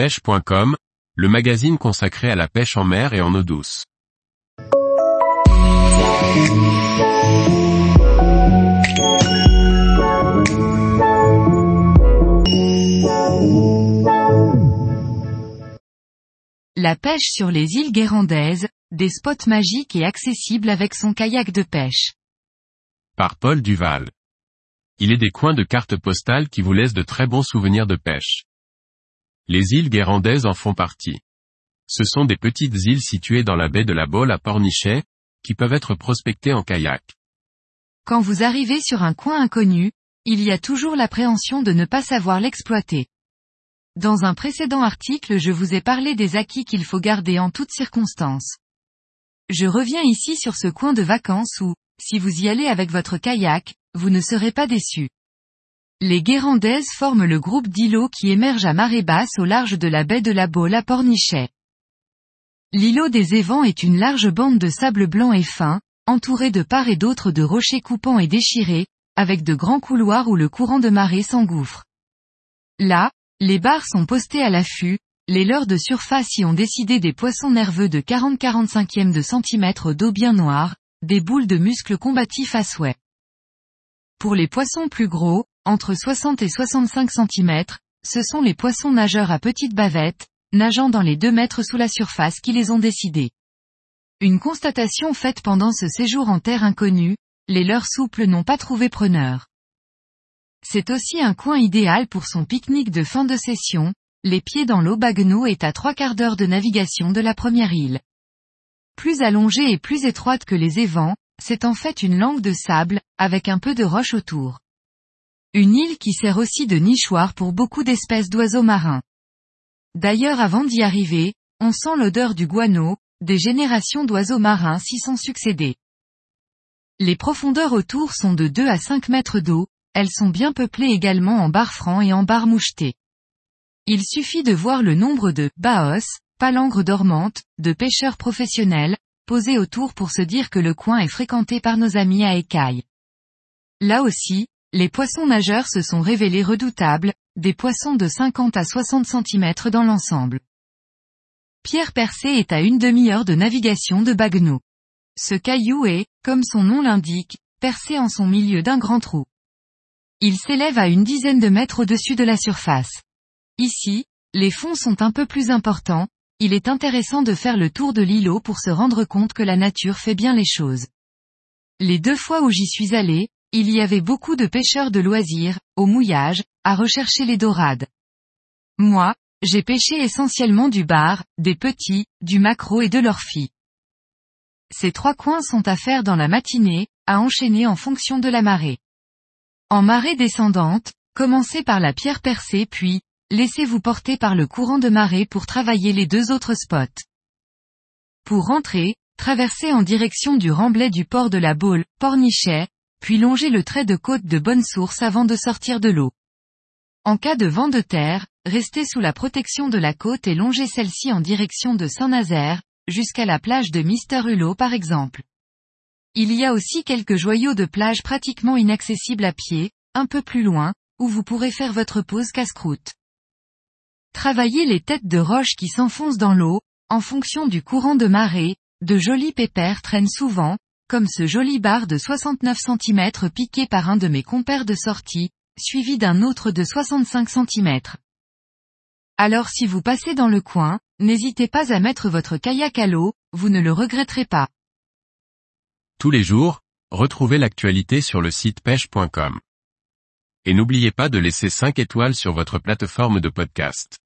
pêche.com, le magazine consacré à la pêche en mer et en eau douce. La pêche sur les îles Guérandaises, des spots magiques et accessibles avec son kayak de pêche. Par Paul Duval. Il est des coins de cartes postales qui vous laissent de très bons souvenirs de pêche. Les îles Guérandaises en font partie. Ce sont des petites îles situées dans la baie de la Baule à Pornichet, qui peuvent être prospectées en kayak. Quand vous arrivez sur un coin inconnu, il y a toujours l'appréhension de ne pas savoir l'exploiter. Dans un précédent article je vous ai parlé des acquis qu'il faut garder en toutes circonstances. Je reviens ici sur ce coin de vacances où, si vous y allez avec votre kayak, vous ne serez pas déçus. Les Guérandaises forment le groupe d'îlots qui émerge à marée basse au large de la baie de la Baule à Pornichet. L'îlot des Évents est une large bande de sable blanc et fin, entourée de part et d'autre de rochers coupants et déchirés, avec de grands couloirs où le courant de marée s'engouffre. Là, les barres sont postées à l'affût, les leurres de surface y ont décidé des poissons nerveux de 40-45e de centimètre d'eau bien noire, des boules de muscles combatifs à souhait. Pour les poissons plus gros, entre 60 et 65 cm, ce sont les poissons nageurs à petites bavettes, nageant dans les 2 mètres sous la surface qui les ont décidés. Une constatation faite pendant ce séjour en terre inconnue, les leurres souples n'ont pas trouvé preneur. C'est aussi un coin idéal pour son pique-nique de fin de session, les pieds dans l'eau Bagno est à trois quarts d'heure de navigation de la première île. Plus allongée et plus étroite que les évents, c'est en fait une langue de sable, avec un peu de roche autour. Une île qui sert aussi de nichoir pour beaucoup d'espèces d'oiseaux marins. D'ailleurs avant d'y arriver, on sent l'odeur du guano, des générations d'oiseaux marins s'y sont succédés. Les profondeurs autour sont de 2 à 5 mètres d'eau, elles sont bien peuplées également en bar francs et en bar mouchetés. Il suffit de voir le nombre de baos, palangres dormantes, de pêcheurs professionnels, posés autour pour se dire que le coin est fréquenté par nos amis à écailles. Là aussi, les poissons nageurs se sont révélés redoutables, des poissons de 50 à 60 cm dans l'ensemble. Pierre Percé est à une demi-heure de navigation de Bagno. Ce caillou est, comme son nom l'indique, percé en son milieu d'un grand trou. Il s'élève à une dizaine de mètres au-dessus de la surface. Ici, les fonds sont un peu plus importants, il est intéressant de faire le tour de l'îlot pour se rendre compte que la nature fait bien les choses. Les deux fois où j'y suis allé, il y avait beaucoup de pêcheurs de loisirs, au mouillage, à rechercher les dorades. Moi, j'ai pêché essentiellement du bar, des petits, du maquereau et de l'orphie. Ces trois coins sont à faire dans la matinée, à enchaîner en fonction de la marée. En marée descendante, commencez par la pierre percée puis, laissez-vous porter par le courant de marée pour travailler les deux autres spots. Pour rentrer, traversez en direction du remblai du port de la Baule, Pornichet, puis longez le trait de côte de bonne source avant de sortir de l'eau. En cas de vent de terre, restez sous la protection de la côte et longez celle-ci en direction de Saint-Nazaire, jusqu'à la plage de Mister Hulot par exemple. Il y a aussi quelques joyaux de plage pratiquement inaccessibles à pied, un peu plus loin, où vous pourrez faire votre pause casse-croûte. Travaillez les têtes de roche qui s'enfoncent dans l'eau, en fonction du courant de marée, de jolis pépères traînent souvent, comme ce joli bar de 69 cm piqué par un de mes compères de sortie, suivi d'un autre de 65 cm. Alors si vous passez dans le coin, n'hésitez pas à mettre votre kayak à l'eau, vous ne le regretterez pas. Tous les jours, retrouvez l'actualité sur le site pêche.com. Et n'oubliez pas de laisser 5 étoiles sur votre plateforme de podcast.